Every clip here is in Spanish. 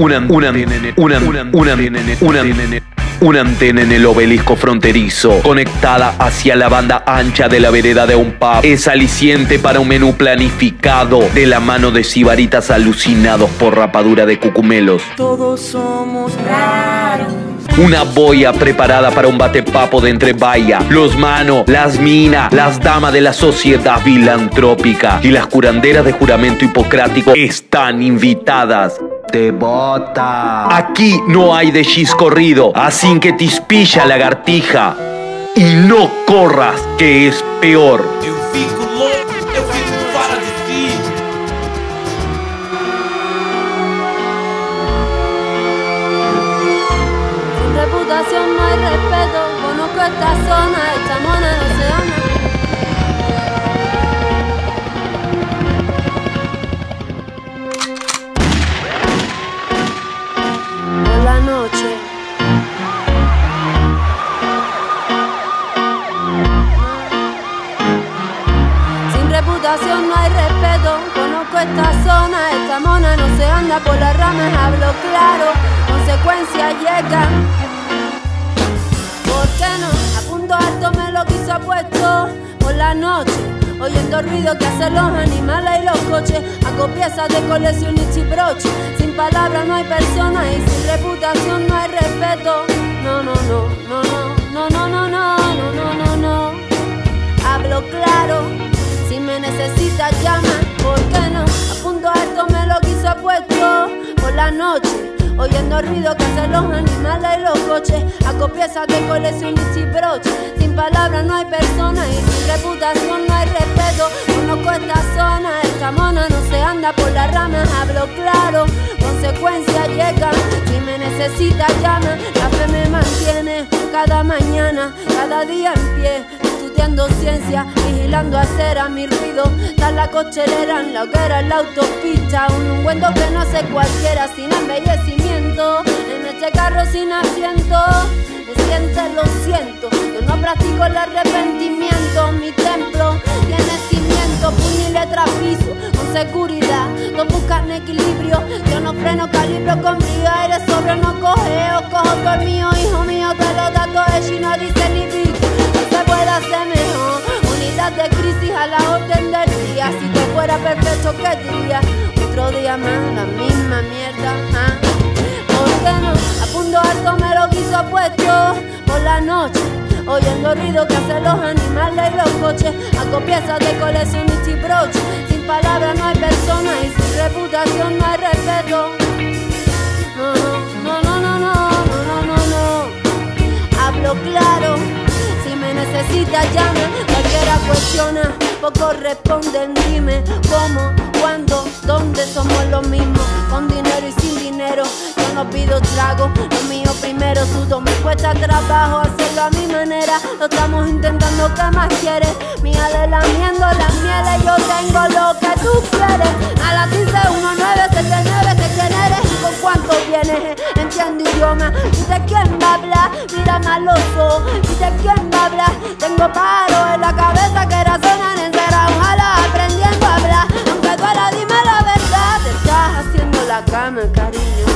una, una, una, una, una, una, una antena en el obelisco fronterizo, conectada hacia la banda ancha de la vereda de un pub, es aliciente para un menú planificado de la mano de sibaritas alucinados por rapadura de cucumelos. Todos somos raros. Una boya preparada para un batepapo de entre vaya, los manos, las minas, las damas de la sociedad filantrópica y las curanderas de juramento hipocrático están invitadas. Te bota. Aquí no hay de corrido, así que te ispilla lagartija. Y no corras, que es peor. Eu fico louco, eu fico fora de si. Sin reputación no hay respeto, conozco esta zona, esta zona, esta mona no se anda por las ramas, hablo claro, consecuencias llegan. ¿Por qué no? A punto alto me lo quiso apuesto por la noche. Oyendo ruido que hacen los animales y los coches, hago piezas de colección y chibroche. Sin palabras no hay persona y sin reputación no hay respeto. No, no, no, no, no, no, no, no, no, no, no, no, no. Hablo claro, si me necesitas llama, ¿por qué no? A punto alto me lo quiso apuesto por la noche. Oyendo ruido que hacen los animales y los coches. Hago piezas de colección y chibroche Sin palabras no hay persona y sin reputación no hay respeto. Conozco esta zona, esta mona no se anda por las ramas. Hablo claro, consecuencias llegan Si me necesitas llama, la fe me mantiene Cada mañana, cada día en pie estudiando ciencia, vigilando hacer a mi ruido. Está la cochelera en la hoguera, en la autopista. Un ungüento que no hace cualquiera sin embellecimiento. En este carro sin asiento, me siente, lo siento. Yo no practico el arrepentimiento. Mi templo tiene cimiento, puño y piso, con seguridad. No buscan equilibrio. Yo no freno, calibro con brío. Aire sobre no cogeo, cojo por mío, hijo mío. Te lo dato y no dice ni se puede hacer mejor. Unidad de crisis a la orden del día. Si todo fuera perfecto, ¿qué diría? Otro día más, la misma mierda. ¿ah? ¿Por qué no? A punto alto me lo quiso puesto por la noche. Oyendo ruido que hacen los animales y los coches. Hago piezas de colección y chibroche. Sin palabras no hay persona y sin reputación no hay respeto. No, no, no, no, no, no, no, no. Hablo claro. Necesitas llame, cualquiera cuestiona, pocos responden, dime cómo, cuándo, dónde somos los mismos, con dinero y sin dinero, yo no pido trago, lo mío primero, sudo, me cuesta trabajo hacerlo a mi manera, lo estamos intentando, ¿qué más quieres? Mi ale lamiendo las mieles, yo tengo lo que tú quieres, a las 15, 1, 9, 7, 9, sé quién eres y con cuánto vienes, entiendo idioma, dice quién va a hablar, mira mal los ojos, dice quién va a hablar, tengo paro en la cabeza que razonan en ojalá aprendiendo a hablar, aunque duela, dime la verdad, te estás haciendo la cama, cariño.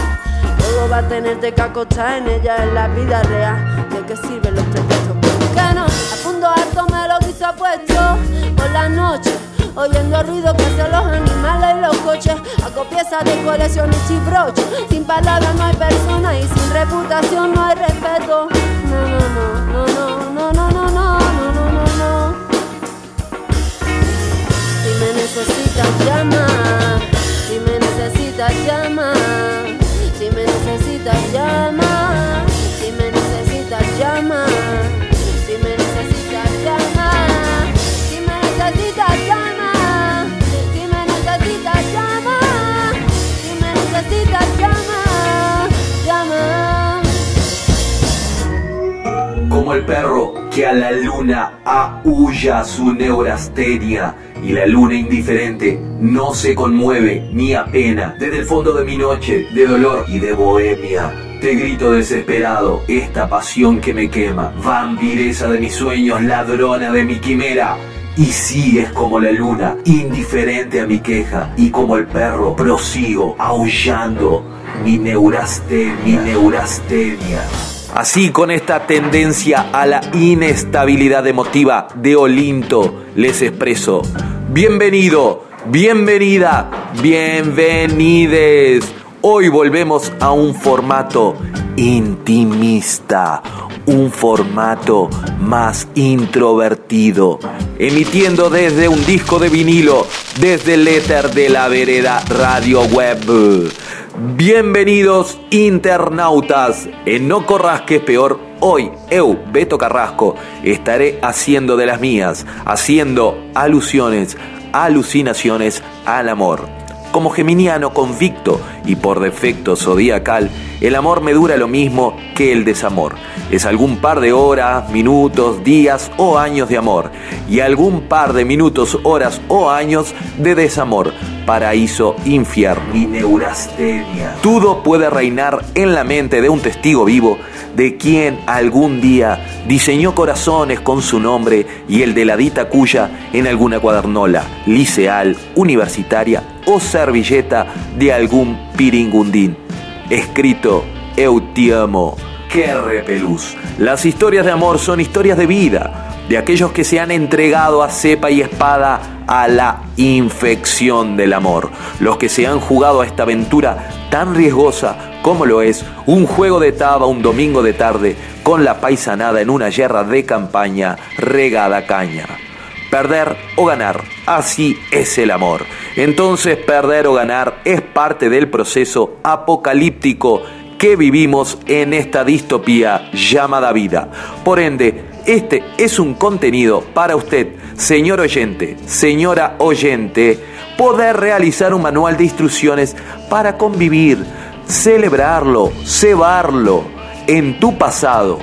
Todo va a tenerte que acostar en ella en la vida real. ¿De qué sirven los pretextos? ¿Por qué no? A punto alto me lo quiso puesto por la noche. Oyendo ruido que hacen los animales y los coches. Hago piezas de colección y chibroche. Sin palabras no hay persona y sin reputación no hay respeto. No, no, no, no, no, no, no, no, no, no, no, no. Si me necesitas llama, si me necesitas llama, si me necesitas llama, si me necesitas llama, Como el perro que a la luna aúlla su neurastenia y la luna indiferente no se conmueve ni apena. Desde el fondo de mi noche de dolor y de bohemia. Te grito desesperado, esta pasión que me quema, vampiresa de mis sueños, ladrona de mi quimera. Y sigues como la luna, indiferente a mi queja, y como el perro prosigo, aullando mi neurastenia, mi neurastenia. Así con esta tendencia a la inestabilidad emotiva de Olinto les expreso. Bienvenido, bienvenida, bienvenides. Hoy volvemos a un formato intimista, un formato más introvertido, emitiendo desde un disco de vinilo, desde el éter de la vereda Radio Web. Bienvenidos internautas, en No Corras que es peor, hoy, eu, Beto Carrasco, estaré haciendo de las mías, haciendo alusiones, alucinaciones al amor. Como geminiano convicto y por defecto zodiacal, el amor me dura lo mismo que el desamor. Es algún par de horas, minutos, días o años de amor y algún par de minutos, horas o años de desamor. Paraíso, infierno y neurastenia. Todo puede reinar en la mente de un testigo vivo de quien algún día diseñó corazones con su nombre y el de la dita cuya en alguna cuadernola, liceal, universitaria o servilleta de algún piringundín. Escrito Eutiamo, que repelús. Las historias de amor son historias de vida, de aquellos que se han entregado a cepa y espada a la infección del amor, los que se han jugado a esta aventura tan riesgosa como lo es un juego de taba un domingo de tarde con la paisanada en una yerra de campaña regada caña. Perder o ganar, así es el amor. Entonces perder o ganar es parte del proceso apocalíptico que vivimos en esta distopía llamada vida. Por ende, este es un contenido para usted, señor oyente, señora oyente, poder realizar un manual de instrucciones para convivir, celebrarlo, cebarlo en tu pasado,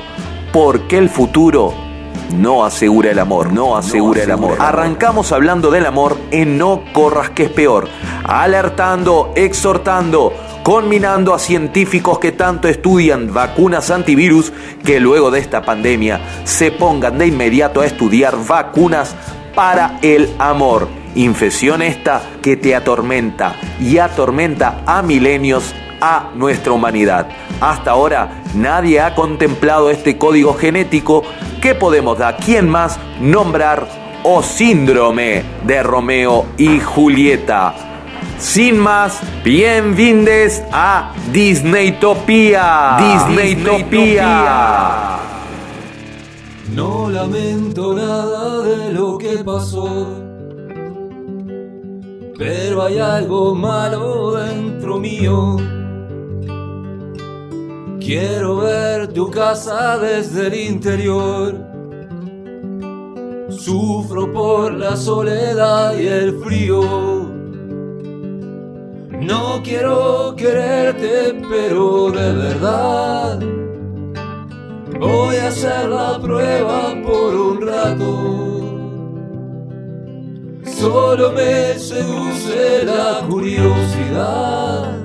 porque el futuro no asegura el amor, no asegura el amor. Arrancamos hablando del amor en No corras que es peor, alertando, exhortando, conminando a científicos que tanto estudian vacunas antivirus que luego de esta pandemia se pongan de inmediato a estudiar vacunas para el amor. Infección esta que te atormenta y atormenta a milenios a nuestra humanidad. Hasta ahora nadie ha contemplado este código genético que podemos dar quién más nombrar o síndrome de Romeo y Julieta. Sin más, bienvenidos a Disneytopía. Disneytopía. No lamento nada de lo que pasó, pero hay algo malo dentro mío. Quiero ver tu casa desde el interior. Sufro por la soledad y el frío. No quiero quererte, pero de verdad voy a hacer la prueba por un rato. Solo me seduce la curiosidad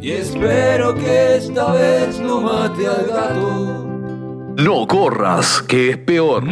y espero que esta vez no mate al gato. No corras, que es peor.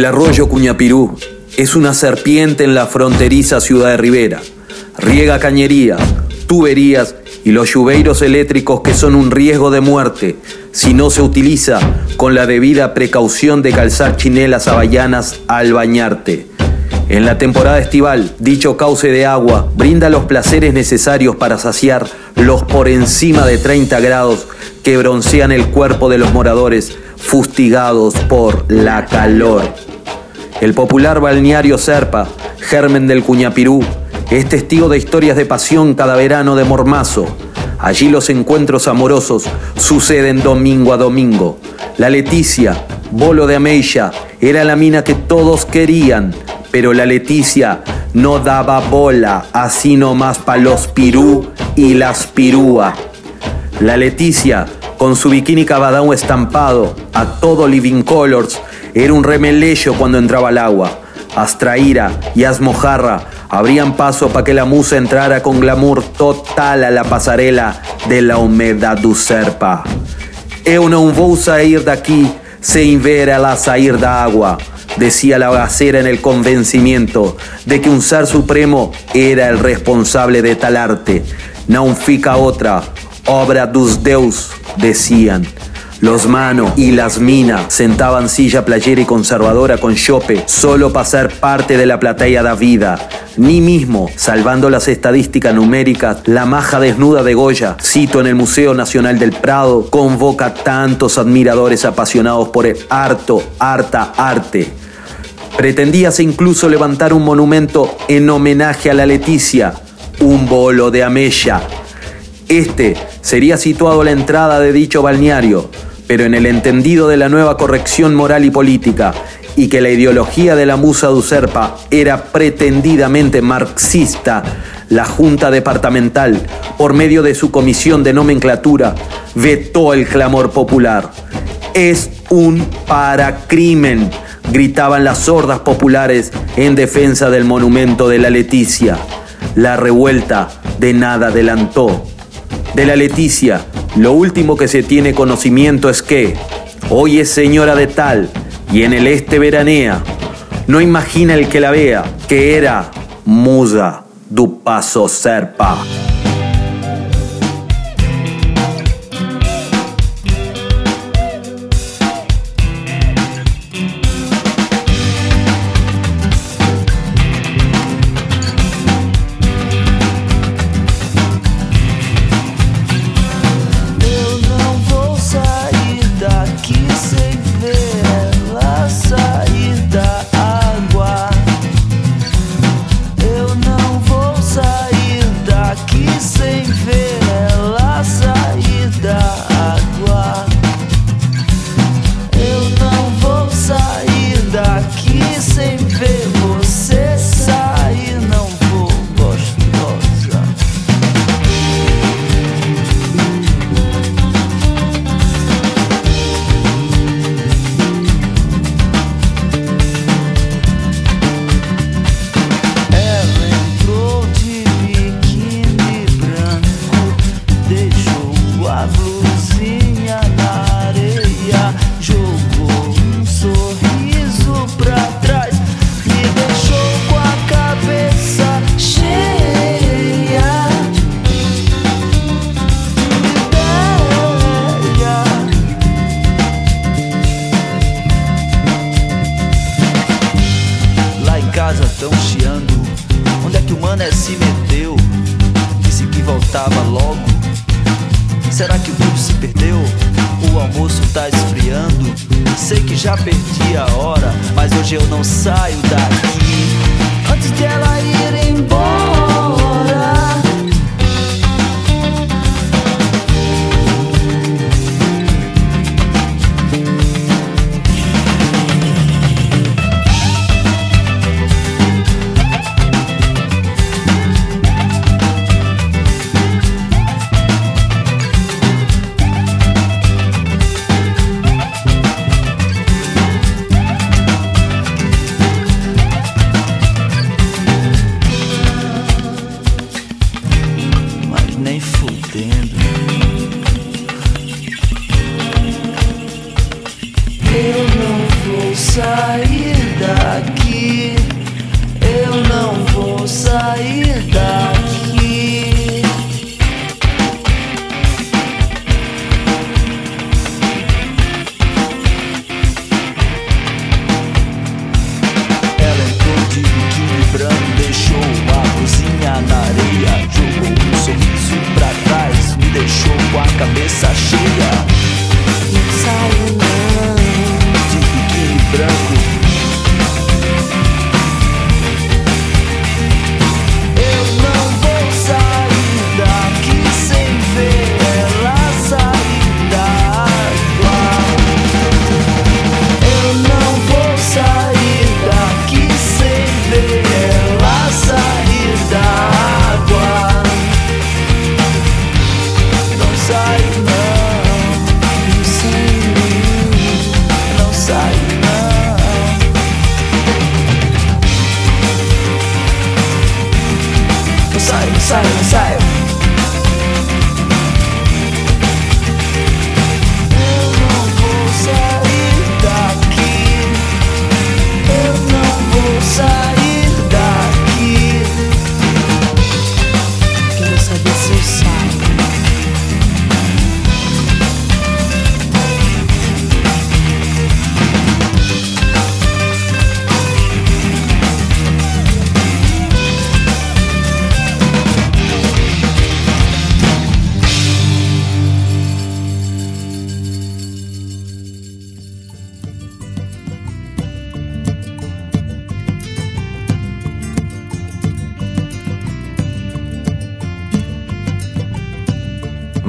El arroyo Cuñapirú es una serpiente en la fronteriza ciudad de Rivera. Riega cañerías, tuberías y los lluveiros eléctricos que son un riesgo de muerte si no se utiliza con la debida precaución de calzar chinelas havallanas al bañarte. En la temporada estival, dicho cauce de agua brinda los placeres necesarios para saciar los por encima de 30 grados que broncean el cuerpo de los moradores fustigados por la calor. El popular balneario Serpa, germen del Cuñapirú, es testigo de historias de pasión cada verano de Mormazo. Allí los encuentros amorosos suceden domingo a domingo. La Leticia, bolo de Ameilla, era la mina que todos querían, pero la Leticia no daba bola, así nomás pa' los pirú y las pirúa. La Leticia con su bikini cabadão estampado a todo living colors, era un remeleyo cuando entraba al agua. Astraíra y Asmojarra abrían paso para que la musa entrara con glamour total a la pasarela de la humedad do. Eu não vou sair daqui sem ver ela sair da água. decía la gacera en el convencimiento de que un ser supremo era el responsable de tal arte. No fica otra, obra dos deus, decían. Los Mano y las Mina sentaban silla playera y conservadora con Chope solo para ser parte de la platea da vida. Ni mismo, salvando las estadísticas numéricas, la maja desnuda de Goya, cito en el Museo Nacional del Prado, convoca tantos admiradores apasionados por el harto, harta arte. Pretendíase incluso levantar un monumento en homenaje a la Leticia, un bolo de Amella. Este sería situado a la entrada de dicho balneario, pero en el entendido de la nueva corrección moral y política, y que la ideología de la musa de era pretendidamente marxista, la Junta Departamental, por medio de su comisión de nomenclatura, vetó el clamor popular. Es un paracrimen, gritaban las sordas populares en defensa del monumento de la Leticia. La revuelta de nada adelantó. De la Leticia, lo último que se tiene conocimiento es que hoy es señora de tal y en el este veranea. No imagina el que la vea que era musa du paso serpa.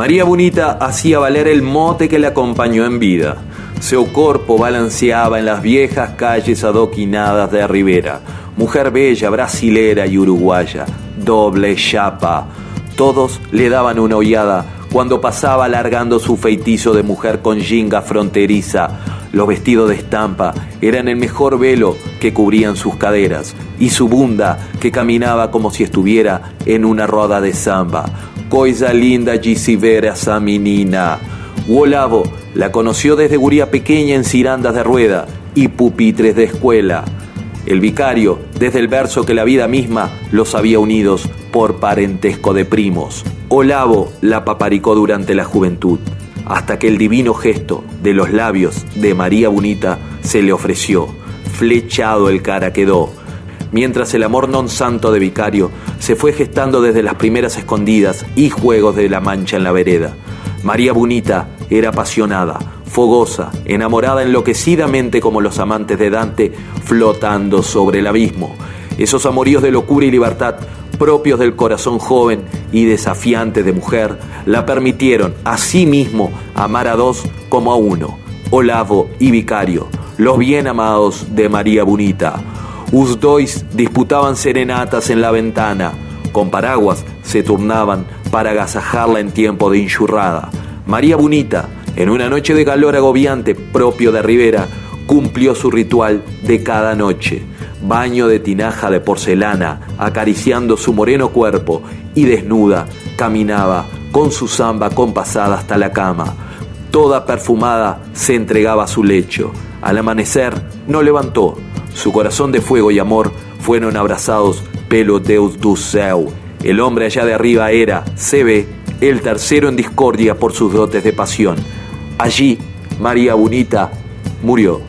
María Bonita hacía valer el mote que le acompañó en vida. Seu corpo balanceaba en las viejas calles adoquinadas de Rivera. Mujer bella, brasilera y uruguaya, doble chapa. Todos le daban una hollada cuando pasaba alargando su feitizo de mujer con jinga fronteriza. Los vestidos de estampa eran el mejor velo que cubrían sus caderas y su bunda que caminaba como si estuviera en una roda de samba. Coisa linda de se ver esa menina. Wolavo la conoció desde guría pequeña en cirandas de rueda y pupitres de escuela. El vicario, desde el verso que la vida misma los había unidos por parentesco de primos. Olavo la paparicó durante la juventud, hasta que el divino gesto de los labios de María Bonita se le ofreció. Flechado el cara quedó, mientras el amor non santo de Vicario se fue gestando desde las primeras escondidas y juegos de la mancha en la vereda. María Bonita era apasionada, fogosa, enamorada enloquecidamente como los amantes de Dante, flotando sobre el abismo. Esos amoríos de locura y libertad propios del corazón joven y desafiante de mujer la permitieron a sí mismo amar a dos como a uno, Olavo y Vicario, los bien amados de María Bonita Us dois disputaban serenatas en la ventana, con paraguas se turnaban para agasajarla en tiempo de inchurrada. María Bonita, en una noche de calor agobiante propio de Rivera, cumplió su ritual de cada noche. Baño de tinaja de porcelana, acariciando su moreno cuerpo y desnuda, caminaba con su samba compasada hasta la cama. Toda perfumada se entregaba a su lecho. Al amanecer no levantó, su corazón de fuego y amor fueron abrazados pelo Deus céu. El hombre allá de arriba era, se ve, el tercero en discordia por sus dotes de pasión. Allí, María Bonita murió.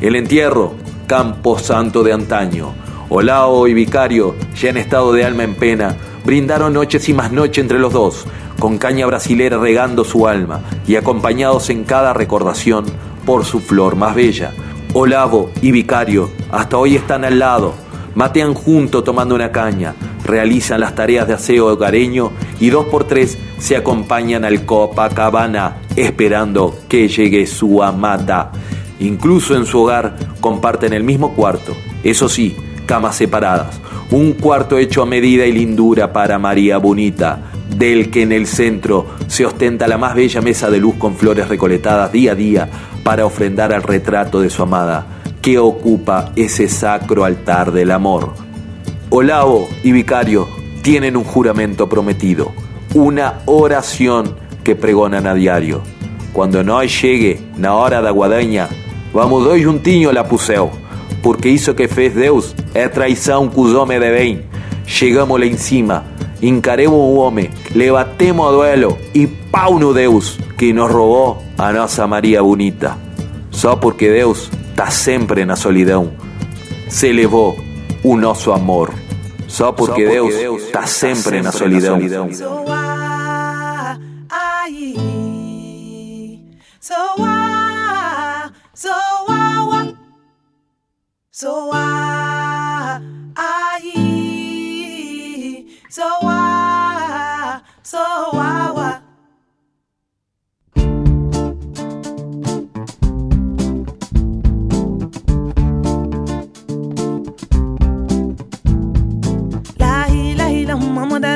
El entierro, campo santo de antaño. Olao y Vicario, ya en estado de alma en pena, brindaron noches y más noche entre los dos, con caña brasilera regando su alma y acompañados en cada recordación por su flor más bella, Olavo y Vicario hasta hoy están al lado, matean juntos tomando una caña, realizan las tareas de aseo hogareño y dos por tres se acompañan al Copacabana esperando que llegue su amada. Incluso en su hogar comparten el mismo cuarto, eso sí, camas separadas, un cuarto hecho a medida y lindura para María Bonita, del que en el centro se ostenta la más bella mesa de luz con flores recoletadas día a día para ofrendar al retrato de su amada, que ocupa ese sacro altar del amor. Olavo y Vicario tienen un juramento prometido, una oración que pregonan a diario. Cuando no llegue la hora de guadaña, vamos dois juntinho la puseo, porque hizo que fez Deus é traição que de bem. Llegamos lá encima, encaremos un hombre, le batemos a duelo y pau no Deus que nos robó a nossa María Bonita. Só porque Deus está sempre na solidão. Se levou o nosso amor. Só porque, Só porque Deus está sempre, na solidão. Na solidão. So I, so I, so I,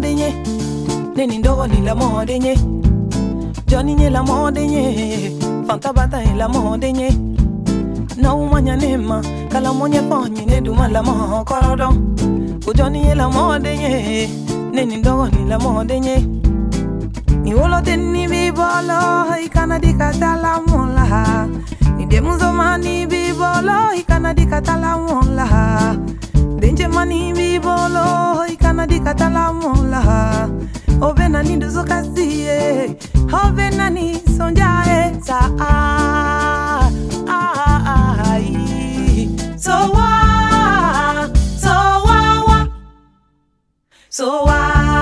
neni ndogo ni la mode nye Johnny nye la mode nye Fanta bata e la mode nye Na umanya nema Kala monye ponye ne duma la mo korodo Ku Johnny nye la mode nye Neni ndogo ni la mode nye Ni wolo teni bibolo ikana dikatala mola. Inde muzomani bibolo ikana dikatala mola Denje mani bibolo ikana dikatala mola. Ovena ni duzo kasiye Ovena ni sonjae sa ah ah So wa so wa wa So wa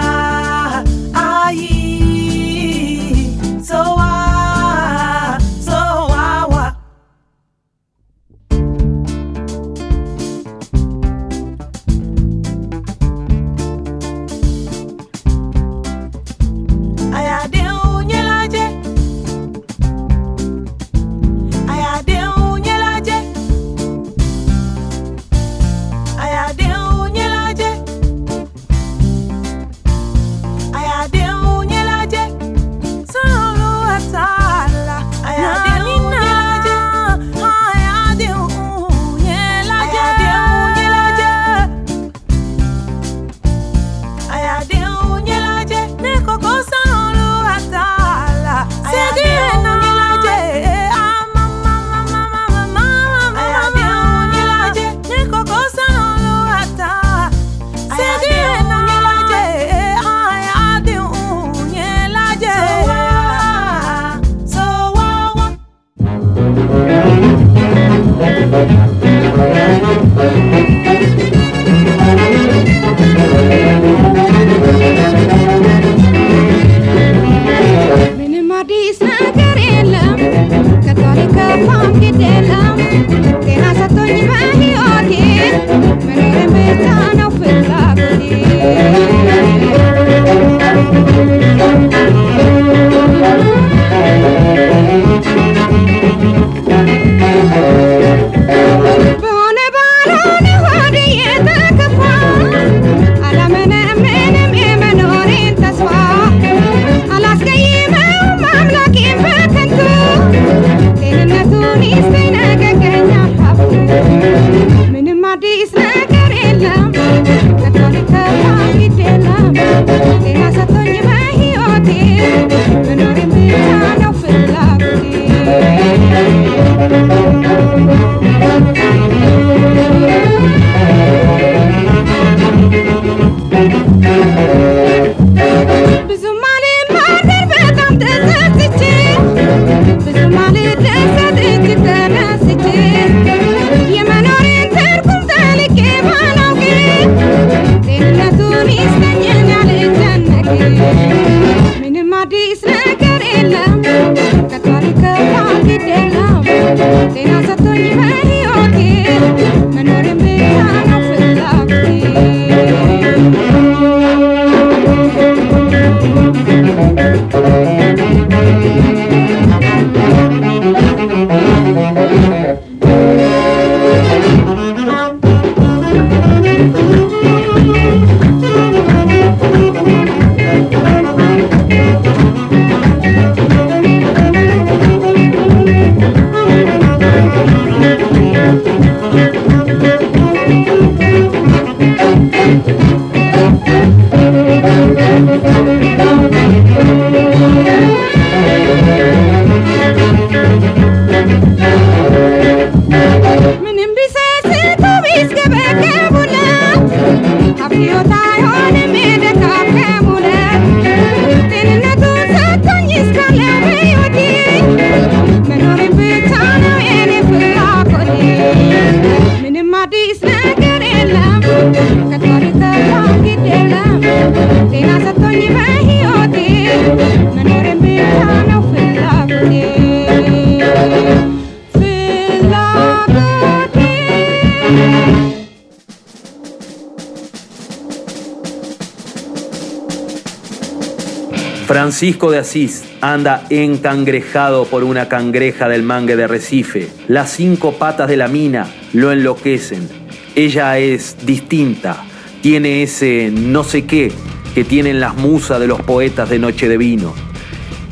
Francisco de Asís anda encangrejado por una cangreja del mangue de Recife. Las cinco patas de la mina lo enloquecen. Ella es distinta, tiene ese no sé qué que tienen las musas de los poetas de Noche de Vino.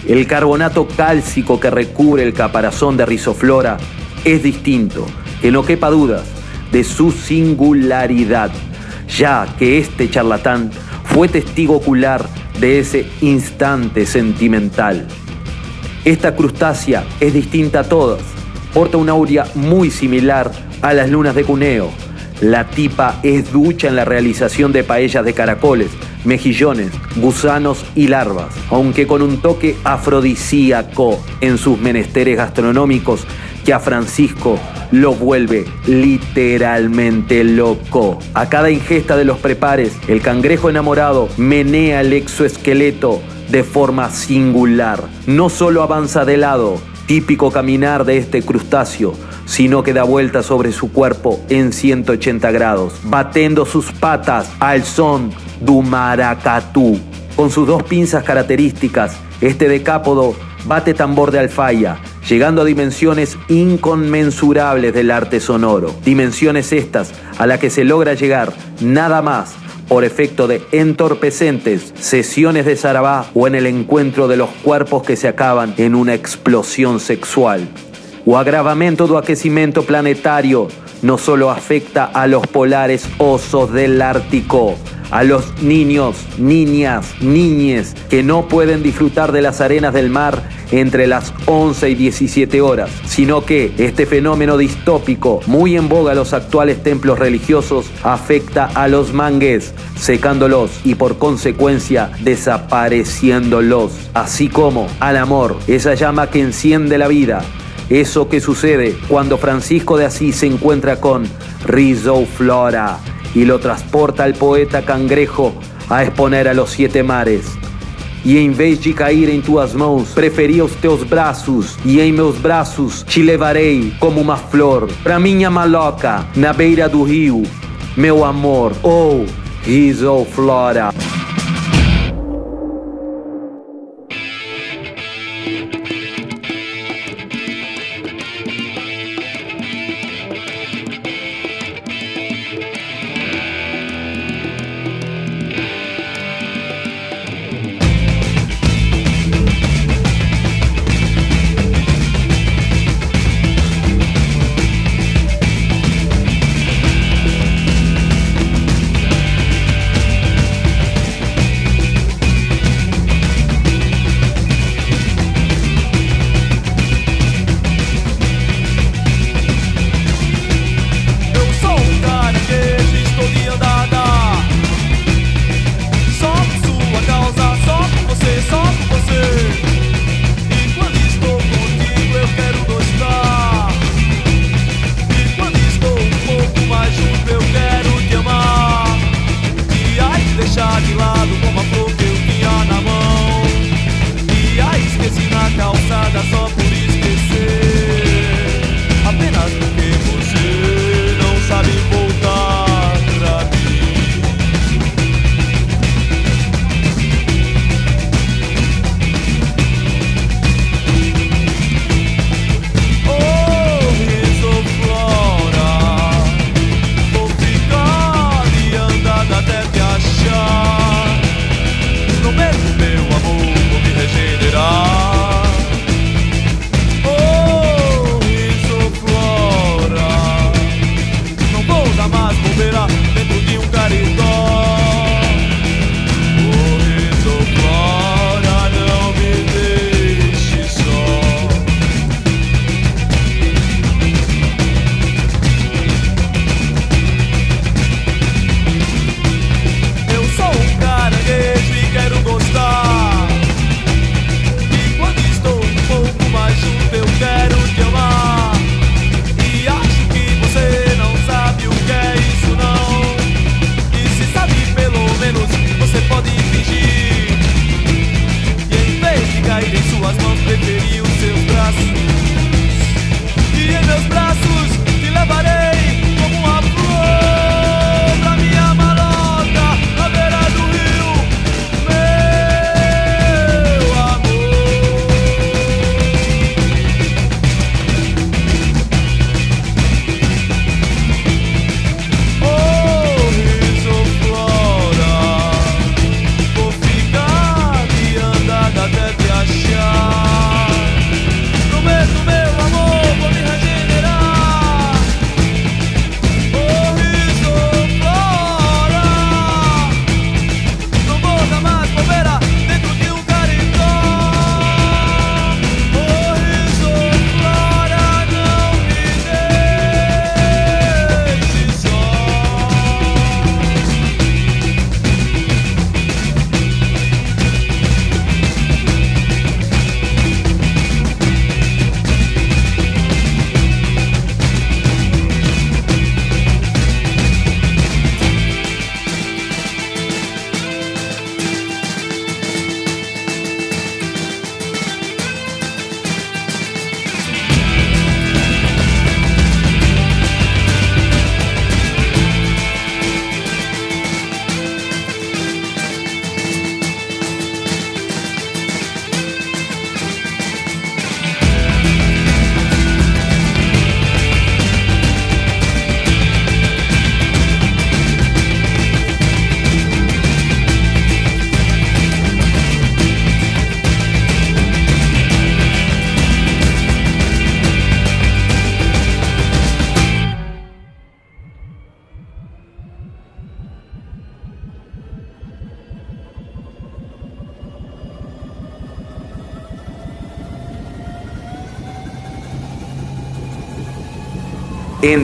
El carbonato cálcico que recubre el caparazón de Rizoflora es distinto, que no quepa dudas de su singularidad, ya que este charlatán fue testigo ocular de ese instante sentimental. Esta crustácea es distinta a todas. Porta una aurea muy similar a las lunas de Cuneo. La tipa es ducha en la realización de paellas de caracoles, mejillones, gusanos y larvas, aunque con un toque afrodisíaco en sus menesteres gastronómicos que a Francisco lo vuelve literalmente loco. A cada ingesta de los prepares, el cangrejo enamorado menea el exoesqueleto de forma singular. No solo avanza de lado, típico caminar de este crustáceo, sino que da vuelta sobre su cuerpo en 180 grados, batiendo sus patas al son du maracatú. Con sus dos pinzas características, este decápodo bate tambor de alfaya, llegando a dimensiones inconmensurables del arte sonoro. Dimensiones estas a las que se logra llegar nada más por efecto de entorpecentes sesiones de zarabá o en el encuentro de los cuerpos que se acaban en una explosión sexual. O agravamento do aquecimiento planetario no solo afecta a los polares osos del Ártico, a los niños, niñas, niñes que no pueden disfrutar de las arenas del mar entre las 11 y 17 horas, sino que este fenómeno distópico, muy en boga a los actuales templos religiosos, afecta a los mangues, secándolos y por consecuencia desapareciéndolos, así como al amor, esa llama que enciende la vida. Eso que sucede cuando Francisco de Asís se encuentra con Rizzo Flora y lo transporta al poeta cangrejo a exponer a los siete mares. E em vez de cair em tuas mãos, preferi os teus braços, e em meus braços te levarei como uma flor para minha maloca na beira do rio, meu amor, oh, riso flora. perfilado como a flor que eu tinha na mão. E a esqueci na calçada só por isso.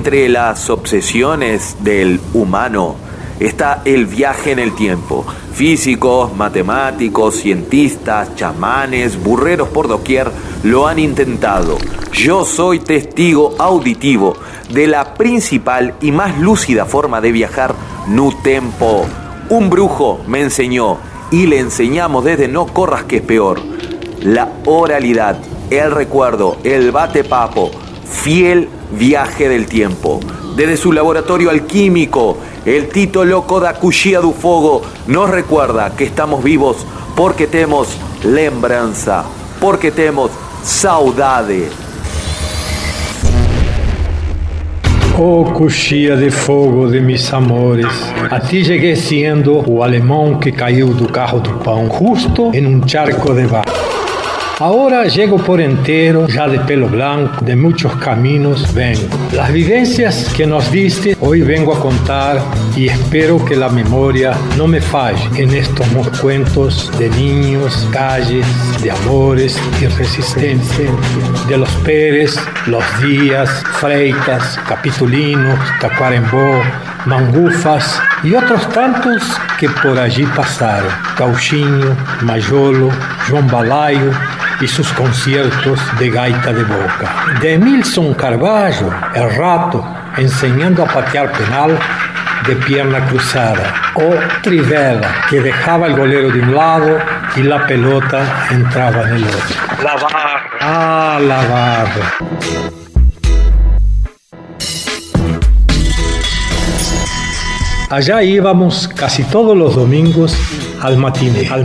Entre las obsesiones del humano está el viaje en el tiempo. Físicos, matemáticos, cientistas, chamanes, burreros por doquier lo han intentado. Yo soy testigo auditivo de la principal y más lúcida forma de viajar, nu tempo. Un brujo me enseñó y le enseñamos desde no corras que es peor. La oralidad, el recuerdo, el bate papo, fiel viaje del tiempo. Desde su laboratorio alquímico, el Tito Loco da Cuchilla du Fogo nos recuerda que estamos vivos porque tenemos lembranza, porque tenemos saudade. Oh coxia de fogo de mis amores, a ti cheguei sendo o alemão que caiu do carro do pão, justo em um charco de barro. Ahora llego por entero, ya de pelo blanco, de muchos caminos vengo. Las vivencias que nos diste hoy vengo a contar y espero que la memoria no me falle en estos cuentos de niños, calles, de amores y resistencia, de los Pérez, los Díaz, Freitas, Capitulinos, Tacuarembó, Mangufas y otros tantos que por allí pasaron. Cauchinho, Mayolo, João Balaio, y sus conciertos de gaita de boca. De Emilson Carballo, el rato, enseñando a patear penal de pierna cruzada. O Trivela, que dejaba el golero de un lado y la pelota entraba en el otro. La barra. Ah, la barra. Allá íbamos casi todos los domingos al matiné. Al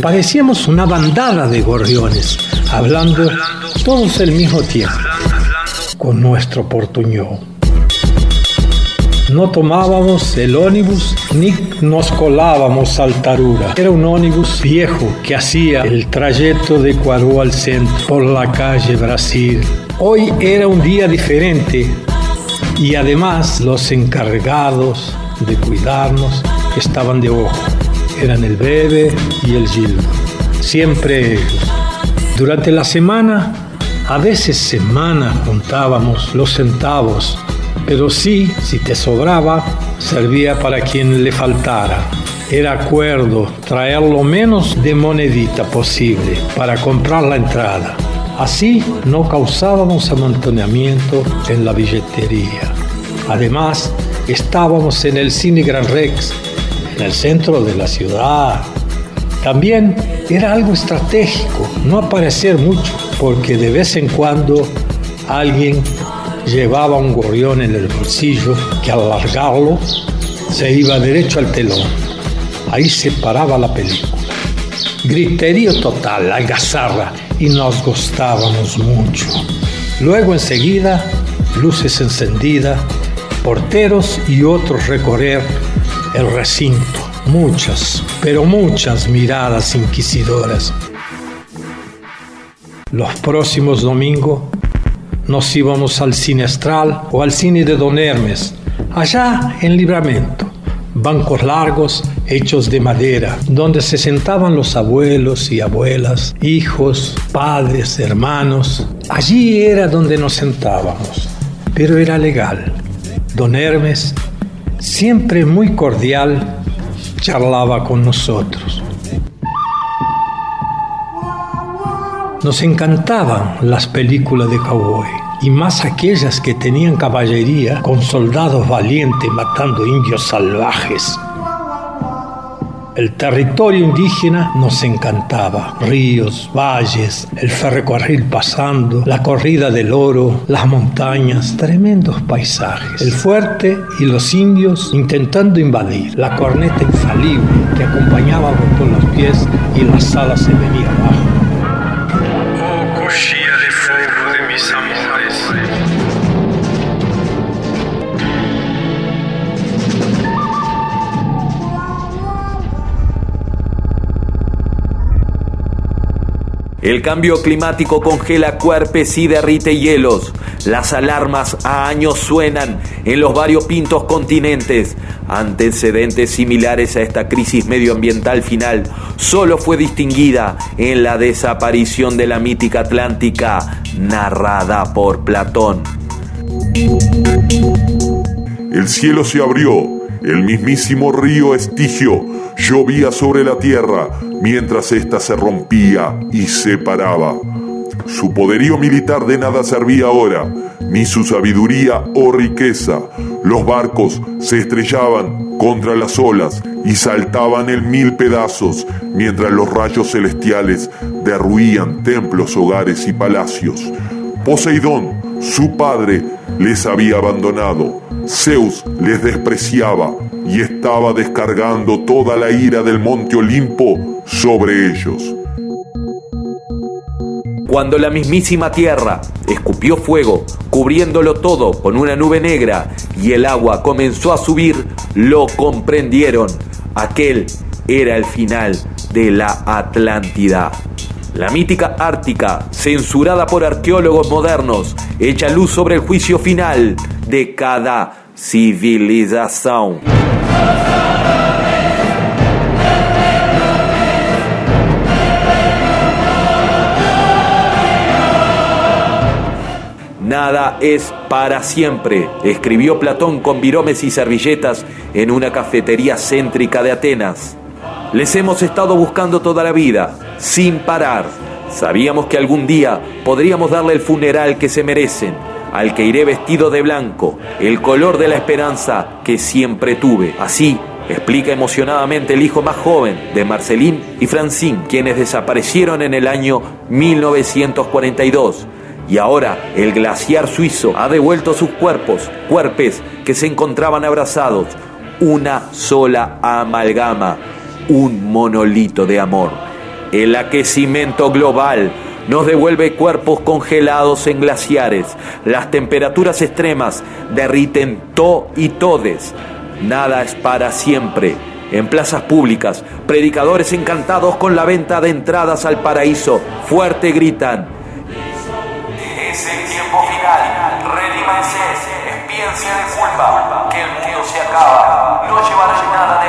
Parecíamos una bandada de gorriones, hablando todos al mismo tiempo, con nuestro portuñol. No tomábamos el ónibus ni nos colábamos al Tarura. Era un ónibus viejo que hacía el trayecto de Ecuador al centro por la calle Brasil. Hoy era un día diferente y además los encargados de cuidarnos estaban de ojo. Eran el Bebe y el Gildo. Siempre ellos. Durante la semana, a veces semana juntábamos los centavos, pero sí, si te sobraba, servía para quien le faltara. Era acuerdo traer lo menos de monedita posible para comprar la entrada. Así no causábamos amontonamiento en la billetería. Además, estábamos en el Cine Gran Rex, en el centro de la ciudad. También era algo estratégico, no aparecer mucho, porque de vez en cuando alguien llevaba un gorrión en el bolsillo que al largarlo se iba derecho al telón. Ahí se paraba la película. Griterío total, algazarra, y nos gustábamos mucho. Luego enseguida, luces encendidas, porteros y otros recorrer el recinto. Muchas, pero muchas miradas inquisidoras. Los próximos domingos nos íbamos al cine astral o al cine de Don Hermes, allá en Libramento, bancos largos hechos de madera, donde se sentaban los abuelos y abuelas, hijos, padres, hermanos. Allí era donde nos sentábamos, pero era legal. Don Hermes, siempre muy cordial, charlaba con nosotros. Nos encantaban las películas de cowboy y más aquellas que tenían caballería con soldados valientes matando indios salvajes. El territorio indígena nos encantaba. Ríos, valles, el ferrocarril pasando, la corrida del oro, las montañas, tremendos paisajes. El fuerte y los indios intentando invadir. La corneta infalible que acompañábamos con los pies y la sala se venía abajo. El cambio climático congela cuerpes y derrite hielos. Las alarmas a años suenan en los variopintos continentes. Antecedentes similares a esta crisis medioambiental final solo fue distinguida en la desaparición de la mítica Atlántica narrada por Platón. El cielo se abrió, el mismísimo río Estigio llovía sobre la tierra mientras ésta se rompía y se paraba. Su poderío militar de nada servía ahora, ni su sabiduría o riqueza. Los barcos se estrellaban contra las olas y saltaban en mil pedazos, mientras los rayos celestiales derruían templos, hogares y palacios. Poseidón, su padre, les había abandonado. Zeus les despreciaba y estaba descargando toda la ira del monte Olimpo sobre ellos. Cuando la mismísima tierra escupió fuego, cubriéndolo todo con una nube negra, y el agua comenzó a subir, lo comprendieron. Aquel era el final de la Atlántida. La mítica Ártica, censurada por arqueólogos modernos, echa luz sobre el juicio final de cada civilización. Nada es para siempre, escribió Platón con viromes y servilletas en una cafetería céntrica de Atenas. Les hemos estado buscando toda la vida, sin parar. Sabíamos que algún día podríamos darle el funeral que se merecen, al que iré vestido de blanco, el color de la esperanza que siempre tuve. Así explica emocionadamente el hijo más joven de Marcelín y Francine, quienes desaparecieron en el año 1942 y ahora el glaciar suizo ha devuelto sus cuerpos, cuerpes que se encontraban abrazados, una sola amalgama, un monolito de amor. El aquecimiento global nos devuelve cuerpos congelados en glaciares. Las temperaturas extremas derriten todo y todes. Nada es para siempre. En plazas públicas, predicadores encantados con la venta de entradas al paraíso fuerte gritan, es el tiempo final. De culpa, que el mundo se acaba. No nada de.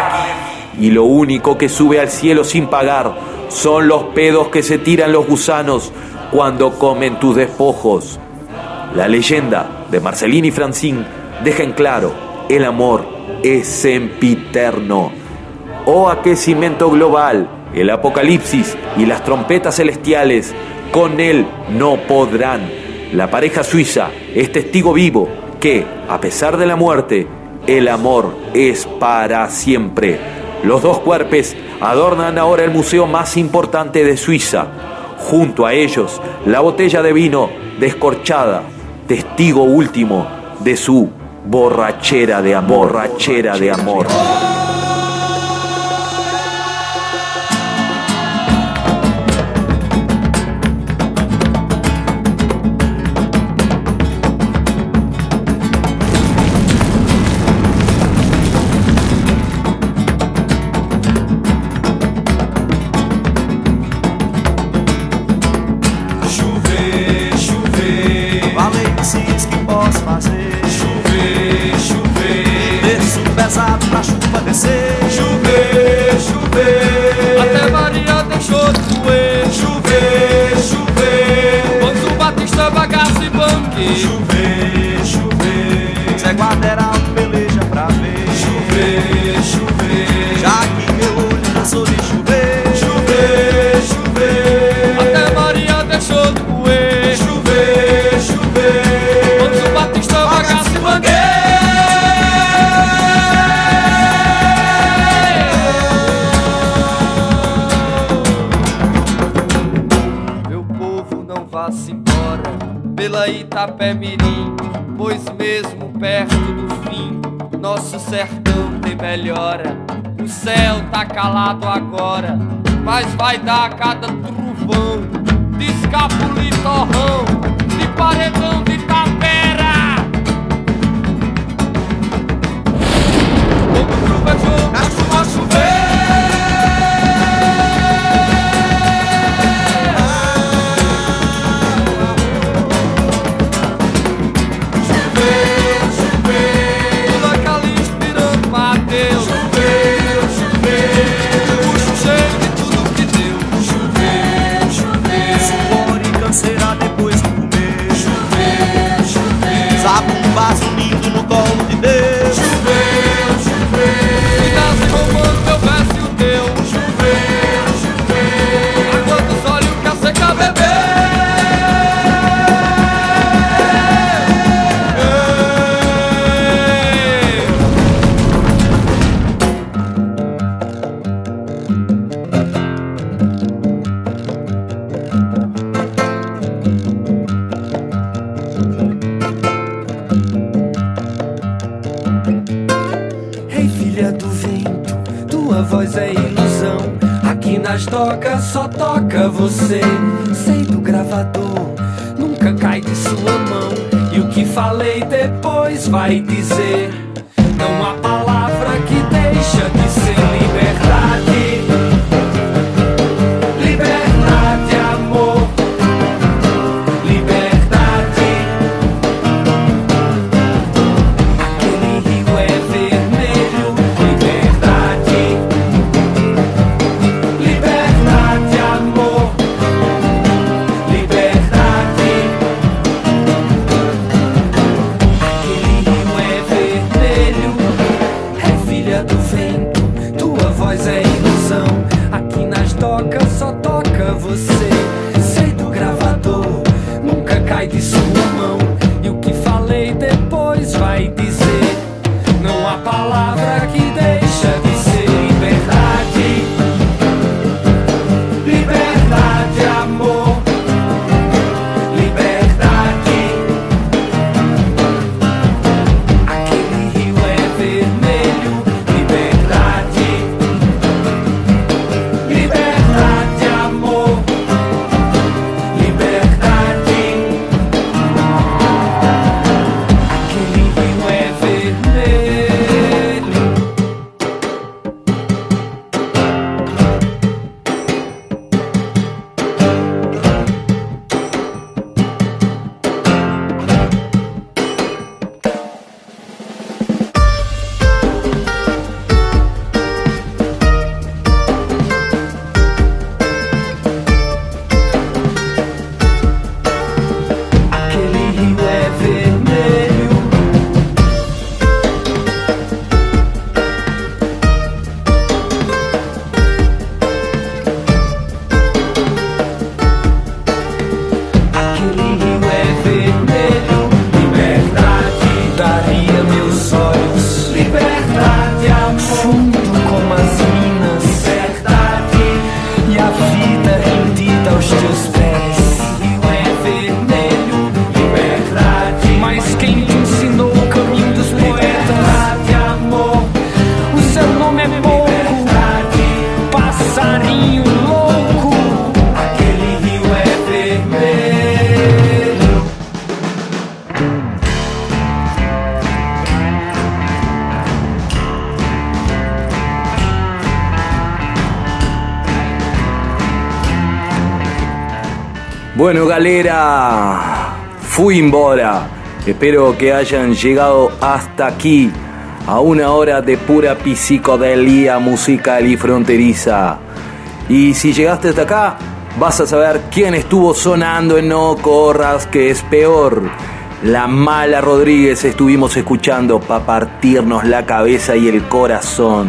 Y lo único que sube al cielo sin pagar son los pedos que se tiran los gusanos cuando comen tus despojos. La leyenda de Marcelín y Francine deja en claro, el amor es sempiterno. Oh aquecimiento global, el apocalipsis y las trompetas celestiales, con él no podrán la pareja suiza es testigo vivo que, a pesar de la muerte, el amor es para siempre. Los dos cuerpos adornan ahora el museo más importante de Suiza. Junto a ellos, la botella de vino descorchada, testigo último de su borrachera de amor, borrachera de amor. Calado agora, mas vai dar cada Fui embora. Espero que hayan llegado hasta aquí, a una hora de pura psicodelia musical y fronteriza. Y si llegaste hasta acá, vas a saber quién estuvo sonando en No Corras, que es peor. La mala Rodríguez estuvimos escuchando para partirnos la cabeza y el corazón.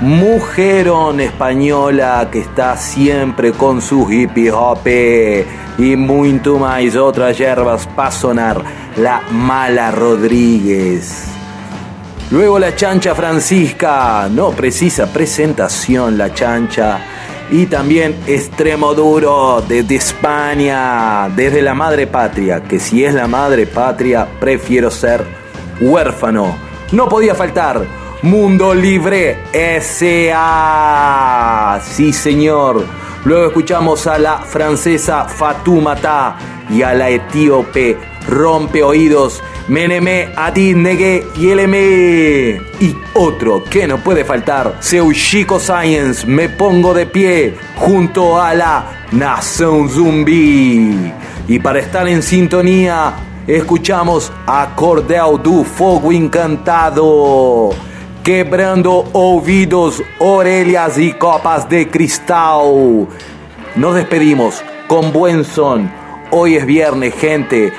Mujerón española que está siempre con su hippie hope y mucho más otras hierbas para sonar. La mala Rodríguez. Luego la chancha Francisca, no precisa presentación la chancha. Y también extremo duro desde España, desde la madre patria, que si es la madre patria prefiero ser huérfano. No podía faltar Mundo Libre S.A. Sí señor. Luego escuchamos a la francesa Fatoumata y a la etíope Rompe Oídos Meneme Adi Negue Yeleme. Y otro que no puede faltar, Seushiko Science, me pongo de pie junto a la Nación Zumbi. Y para estar en sintonía, escuchamos Acordeo do Fogo Encantado. Quebrando ouvidos, orelhas y copas de cristal. Nos despedimos con buen son. Hoy es viernes, gente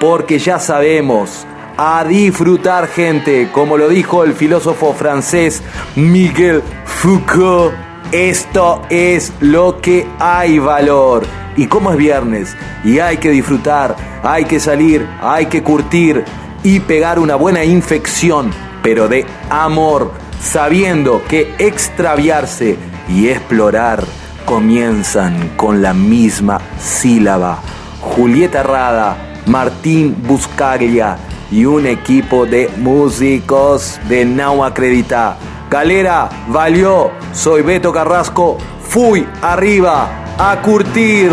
porque ya sabemos a disfrutar gente, como lo dijo el filósofo francés Miguel Foucault, esto es lo que hay valor. Y como es viernes y hay que disfrutar, hay que salir, hay que curtir y pegar una buena infección, pero de amor, sabiendo que extraviarse y explorar comienzan con la misma sílaba. Julieta Rada, Martín Buscaglia y un equipo de músicos de Nau Acredita. Calera, valió, soy Beto Carrasco, fui arriba a curtir.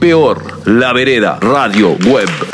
Peor. La vereda, radio, web.